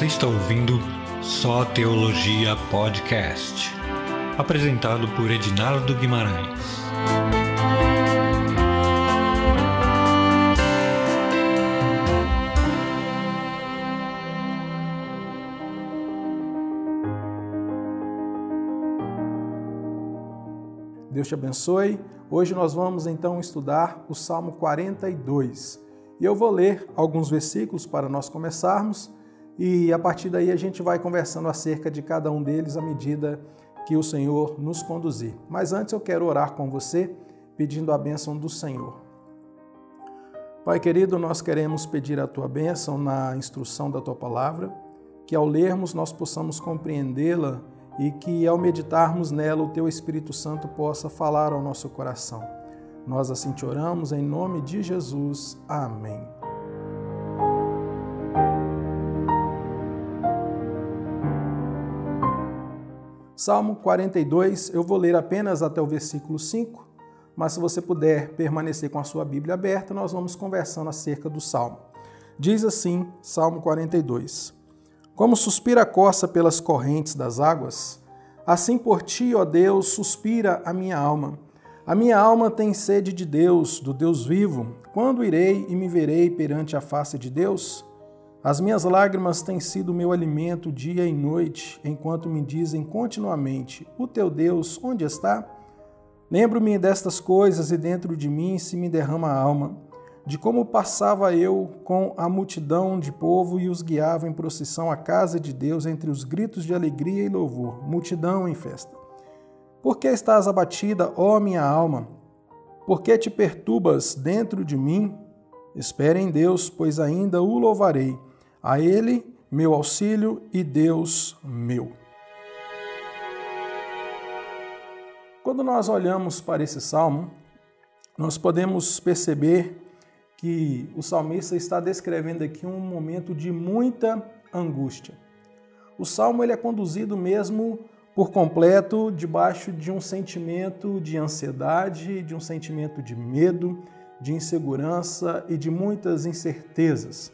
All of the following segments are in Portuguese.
Você está ouvindo Só Teologia Podcast, apresentado por Edinardo Guimarães. Deus te abençoe. Hoje nós vamos então estudar o Salmo 42. E eu vou ler alguns versículos para nós começarmos e a partir daí a gente vai conversando acerca de cada um deles à medida que o Senhor nos conduzir. Mas antes eu quero orar com você, pedindo a bênção do Senhor. Pai querido, nós queremos pedir a tua bênção na instrução da tua palavra, que ao lermos nós possamos compreendê-la e que ao meditarmos nela o teu Espírito Santo possa falar ao nosso coração. Nós assim te oramos em nome de Jesus. Amém. Salmo 42, eu vou ler apenas até o versículo 5, mas se você puder permanecer com a sua Bíblia aberta, nós vamos conversando acerca do Salmo. Diz assim, Salmo 42: como suspira a coça pelas correntes das águas, assim por ti, ó Deus, suspira a minha alma. A minha alma tem sede de Deus, do Deus vivo. Quando irei e me verei perante a face de Deus? As minhas lágrimas têm sido meu alimento dia e noite, enquanto me dizem continuamente: O teu Deus, onde está? Lembro-me destas coisas e dentro de mim se me derrama a alma de como passava eu com a multidão de povo e os guiava em procissão à casa de Deus entre os gritos de alegria e louvor, multidão em festa. Por que estás abatida, ó minha alma? Por que te perturbas dentro de mim? Espere em Deus, pois ainda o louvarei. A Ele, meu auxílio e Deus meu. Quando nós olhamos para esse salmo, nós podemos perceber que o salmista está descrevendo aqui um momento de muita angústia. O salmo ele é conduzido mesmo por completo debaixo de um sentimento de ansiedade, de um sentimento de medo, de insegurança e de muitas incertezas.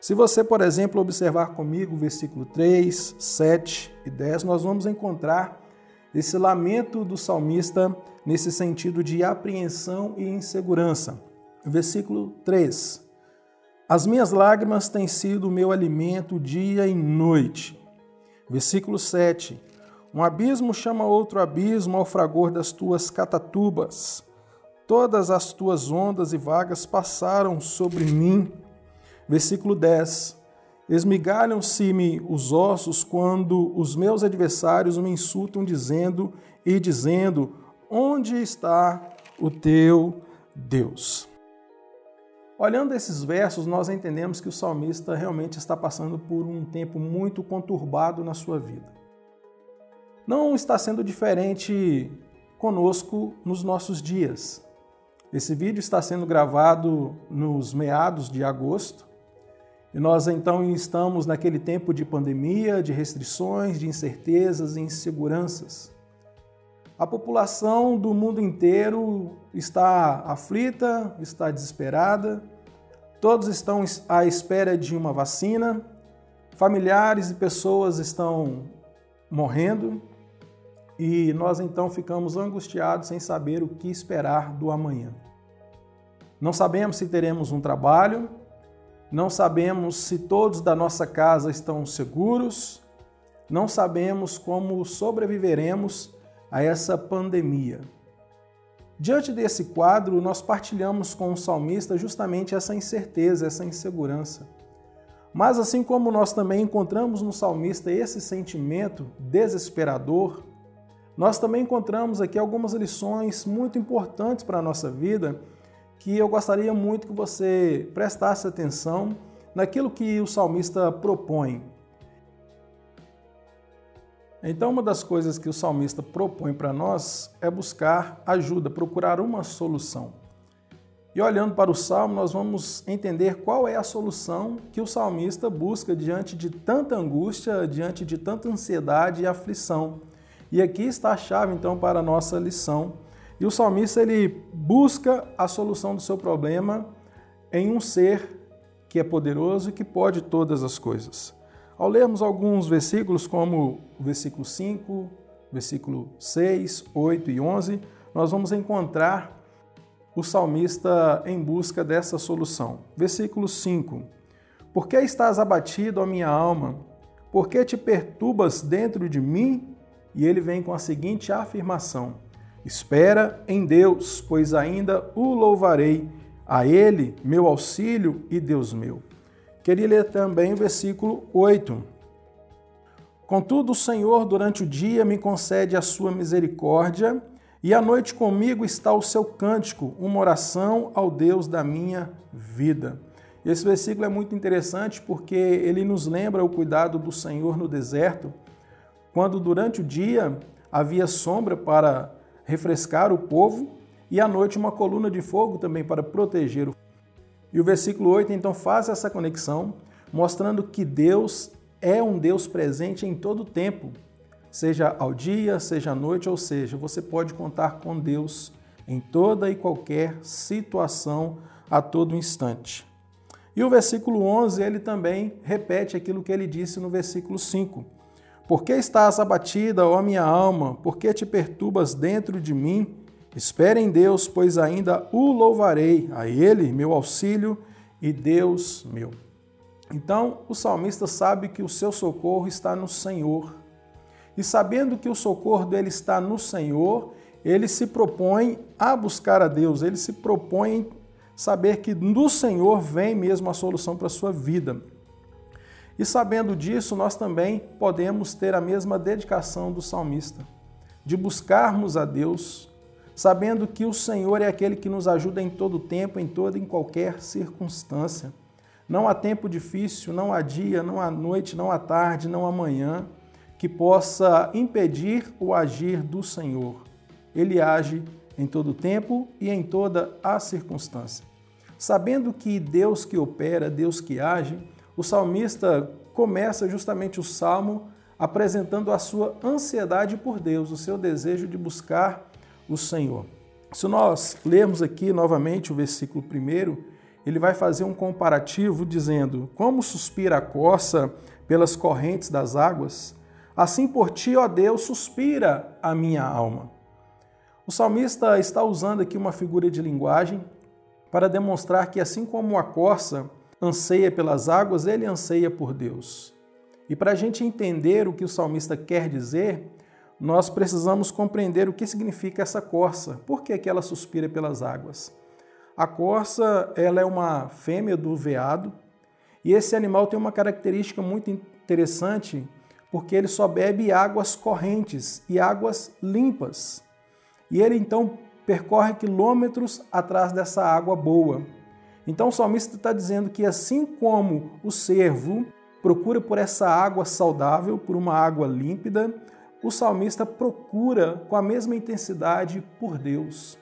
Se você, por exemplo, observar comigo o versículo 3, 7 e 10, nós vamos encontrar esse lamento do salmista nesse sentido de apreensão e insegurança. Versículo 3: As minhas lágrimas têm sido o meu alimento dia e noite. Versículo 7: Um abismo chama outro abismo ao fragor das tuas catatubas. Todas as tuas ondas e vagas passaram sobre mim. Versículo 10: Esmigalham-se-me os ossos quando os meus adversários me insultam, dizendo e dizendo: Onde está o teu Deus? Olhando esses versos, nós entendemos que o salmista realmente está passando por um tempo muito conturbado na sua vida. Não está sendo diferente conosco nos nossos dias. Esse vídeo está sendo gravado nos meados de agosto e nós então estamos naquele tempo de pandemia, de restrições, de incertezas e inseguranças. A população do mundo inteiro está aflita, está desesperada, todos estão à espera de uma vacina, familiares e pessoas estão morrendo e nós então ficamos angustiados sem saber o que esperar do amanhã. Não sabemos se teremos um trabalho, não sabemos se todos da nossa casa estão seguros, não sabemos como sobreviveremos a essa pandemia. Diante desse quadro, nós partilhamos com o salmista justamente essa incerteza, essa insegurança. Mas assim como nós também encontramos no salmista esse sentimento desesperador, nós também encontramos aqui algumas lições muito importantes para a nossa vida que eu gostaria muito que você prestasse atenção naquilo que o salmista propõe então, uma das coisas que o salmista propõe para nós é buscar ajuda, procurar uma solução. E olhando para o salmo, nós vamos entender qual é a solução que o salmista busca diante de tanta angústia, diante de tanta ansiedade e aflição. E aqui está a chave então para a nossa lição. E o salmista ele busca a solução do seu problema em um ser que é poderoso e que pode todas as coisas. Ao lermos alguns versículos, como o versículo 5, versículo 6, 8 e 11, nós vamos encontrar o salmista em busca dessa solução. Versículo 5: Por que estás abatido, ó minha alma? Por que te perturbas dentro de mim? E ele vem com a seguinte afirmação: Espera em Deus, pois ainda o louvarei, a Ele, meu auxílio e Deus meu. Queria ler também o versículo 8. Contudo, o Senhor, durante o dia, me concede a sua misericórdia, e à noite comigo está o seu cântico, uma oração ao Deus da minha vida. Esse versículo é muito interessante porque ele nos lembra o cuidado do Senhor no deserto, quando durante o dia havia sombra para refrescar o povo e à noite uma coluna de fogo também para proteger o e o versículo 8 então faz essa conexão, mostrando que Deus é um Deus presente em todo o tempo, seja ao dia, seja à noite, ou seja, você pode contar com Deus em toda e qualquer situação, a todo instante. E o versículo 11, ele também repete aquilo que ele disse no versículo 5. Por que estás abatida, ó minha alma? Por que te perturbas dentro de mim? Espere em Deus, pois ainda o louvarei, a Ele, meu auxílio e Deus meu. Então, o salmista sabe que o seu socorro está no Senhor. E sabendo que o socorro dele está no Senhor, ele se propõe a buscar a Deus, ele se propõe saber que do Senhor vem mesmo a solução para a sua vida. E sabendo disso, nós também podemos ter a mesma dedicação do salmista, de buscarmos a Deus, sabendo que o Senhor é aquele que nos ajuda em todo tempo, em toda e em qualquer circunstância. Não há tempo difícil, não há dia, não há noite, não há tarde, não há manhã que possa impedir o agir do Senhor. Ele age em todo tempo e em toda a circunstância. Sabendo que Deus que opera, Deus que age, o salmista começa justamente o salmo apresentando a sua ansiedade por Deus, o seu desejo de buscar o Senhor. Se nós lermos aqui novamente o versículo 1, ele vai fazer um comparativo dizendo: Como suspira a coça pelas correntes das águas, assim por ti, ó Deus, suspira a minha alma. O salmista está usando aqui uma figura de linguagem para demonstrar que, assim como a corça anseia pelas águas, ele anseia por Deus. E para a gente entender o que o salmista quer dizer, nós precisamos compreender o que significa essa corça. Por que, que ela suspira pelas águas? A corça ela é uma fêmea do veado e esse animal tem uma característica muito interessante porque ele só bebe águas correntes e águas limpas. E ele então percorre quilômetros atrás dessa água boa. Então o salmista está dizendo que assim como o cervo procura por essa água saudável, por uma água límpida, o salmista procura com a mesma intensidade por Deus.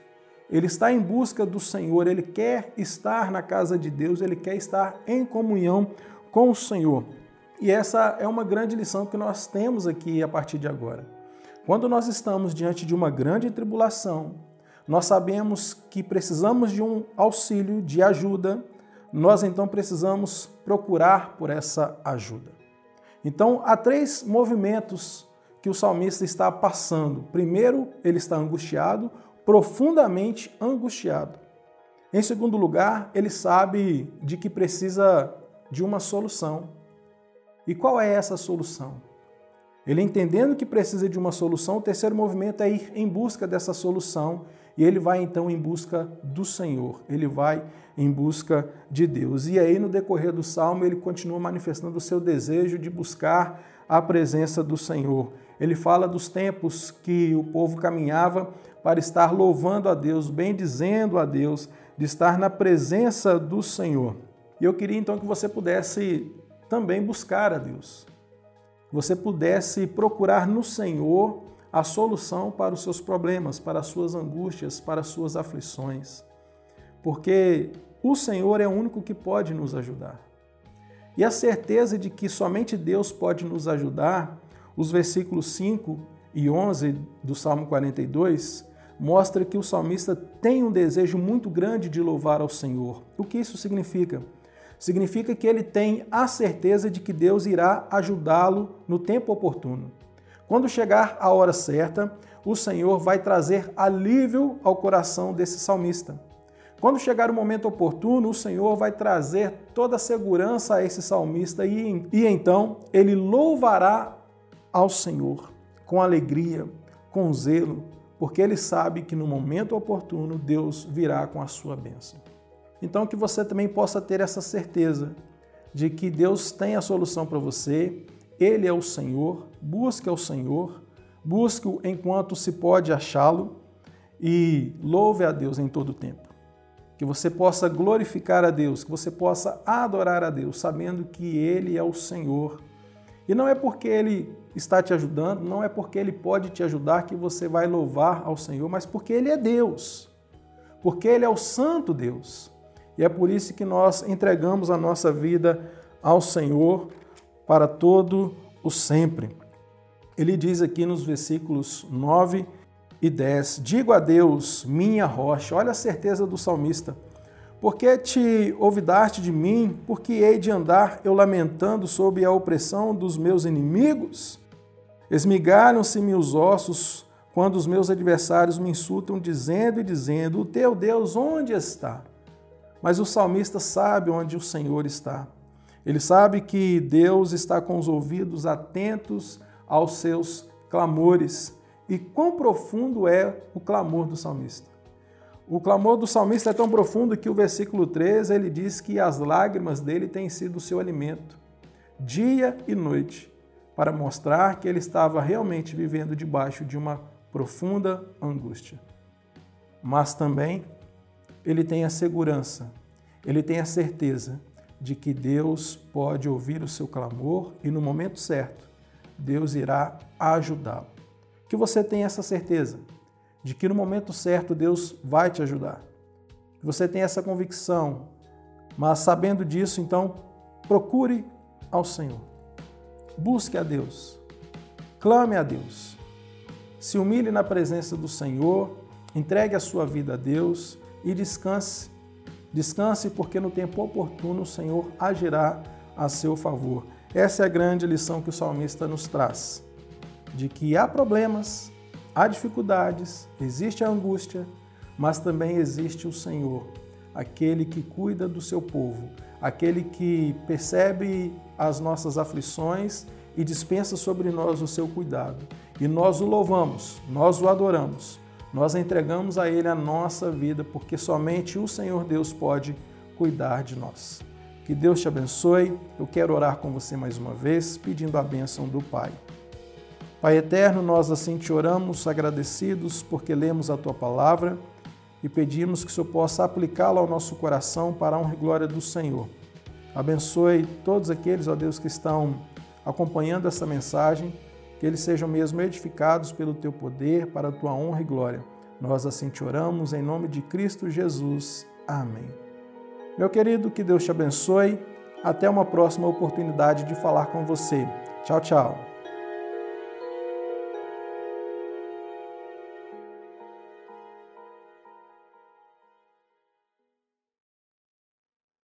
Ele está em busca do Senhor, ele quer estar na casa de Deus, ele quer estar em comunhão com o Senhor. E essa é uma grande lição que nós temos aqui a partir de agora. Quando nós estamos diante de uma grande tribulação, nós sabemos que precisamos de um auxílio, de ajuda, nós então precisamos procurar por essa ajuda. Então, há três movimentos que o salmista está passando. Primeiro, ele está angustiado, profundamente angustiado. Em segundo lugar, ele sabe de que precisa de uma solução. E qual é essa solução? Ele entendendo que precisa de uma solução, o terceiro movimento é ir em busca dessa solução e ele vai então em busca do Senhor, ele vai em busca de Deus. E aí, no decorrer do salmo, ele continua manifestando o seu desejo de buscar a presença do Senhor. Ele fala dos tempos que o povo caminhava para estar louvando a Deus, bendizendo a Deus, de estar na presença do Senhor. E eu queria então que você pudesse também buscar a Deus. Você pudesse procurar no Senhor a solução para os seus problemas, para as suas angústias, para as suas aflições. Porque o Senhor é o único que pode nos ajudar. E a certeza de que somente Deus pode nos ajudar os versículos 5 e 11 do Salmo 42 mostra que o salmista tem um desejo muito grande de louvar ao Senhor. O que isso significa? Significa que ele tem a certeza de que Deus irá ajudá-lo no tempo oportuno. Quando chegar a hora certa, o Senhor vai trazer alívio ao coração desse salmista. Quando chegar o momento oportuno, o Senhor vai trazer toda a segurança a esse salmista e, e então ele louvará ao Senhor com alegria, com zelo, porque ele sabe que no momento oportuno Deus virá com a sua bênção. Então, que você também possa ter essa certeza de que Deus tem a solução para você, Ele é o Senhor, busque ao Senhor, busque-o enquanto se pode achá-lo e louve a Deus em todo o tempo. Que você possa glorificar a Deus, que você possa adorar a Deus, sabendo que Ele é o Senhor. E não é porque Ele está te ajudando, não é porque Ele pode te ajudar que você vai louvar ao Senhor, mas porque Ele é Deus. Porque Ele é o Santo Deus. E é por isso que nós entregamos a nossa vida ao Senhor para todo o sempre. Ele diz aqui nos versículos 9 e 10: Digo a Deus, minha rocha, olha a certeza do salmista. Porque te olvidaste de mim? Porque hei de andar eu lamentando sob a opressão dos meus inimigos? Esmigalham-se-me os ossos quando os meus adversários me insultam, dizendo e dizendo: O teu Deus onde está? Mas o salmista sabe onde o Senhor está. Ele sabe que Deus está com os ouvidos atentos aos seus clamores. E quão profundo é o clamor do salmista? O clamor do salmista é tão profundo que o versículo 13 ele diz que as lágrimas dele têm sido o seu alimento, dia e noite, para mostrar que ele estava realmente vivendo debaixo de uma profunda angústia. Mas também ele tem a segurança, ele tem a certeza de que Deus pode ouvir o seu clamor e no momento certo, Deus irá ajudá-lo. Que você tenha essa certeza de que no momento certo Deus vai te ajudar. Que você tenha essa convicção, mas sabendo disso, então, procure ao Senhor. Busque a Deus. Clame a Deus. Se humilhe na presença do Senhor, entregue a sua vida a Deus e descanse. Descanse, porque no tempo oportuno o Senhor agirá a seu favor. Essa é a grande lição que o salmista nos traz: de que há problemas, há dificuldades, existe a angústia, mas também existe o Senhor, aquele que cuida do seu povo, aquele que percebe as nossas aflições e dispensa sobre nós o seu cuidado. E nós o louvamos, nós o adoramos nós entregamos a Ele a nossa vida, porque somente o Senhor Deus pode cuidar de nós. Que Deus te abençoe. Eu quero orar com você mais uma vez, pedindo a bênção do Pai. Pai eterno, nós assim te oramos, agradecidos porque lemos a tua palavra e pedimos que o Senhor possa aplicá-la ao nosso coração para a honra e glória do Senhor. Abençoe todos aqueles, ó Deus, que estão acompanhando essa mensagem que eles sejam mesmo edificados pelo teu poder, para a tua honra e glória. Nós assim te oramos em nome de Cristo Jesus. Amém. Meu querido, que Deus te abençoe. Até uma próxima oportunidade de falar com você. Tchau, tchau.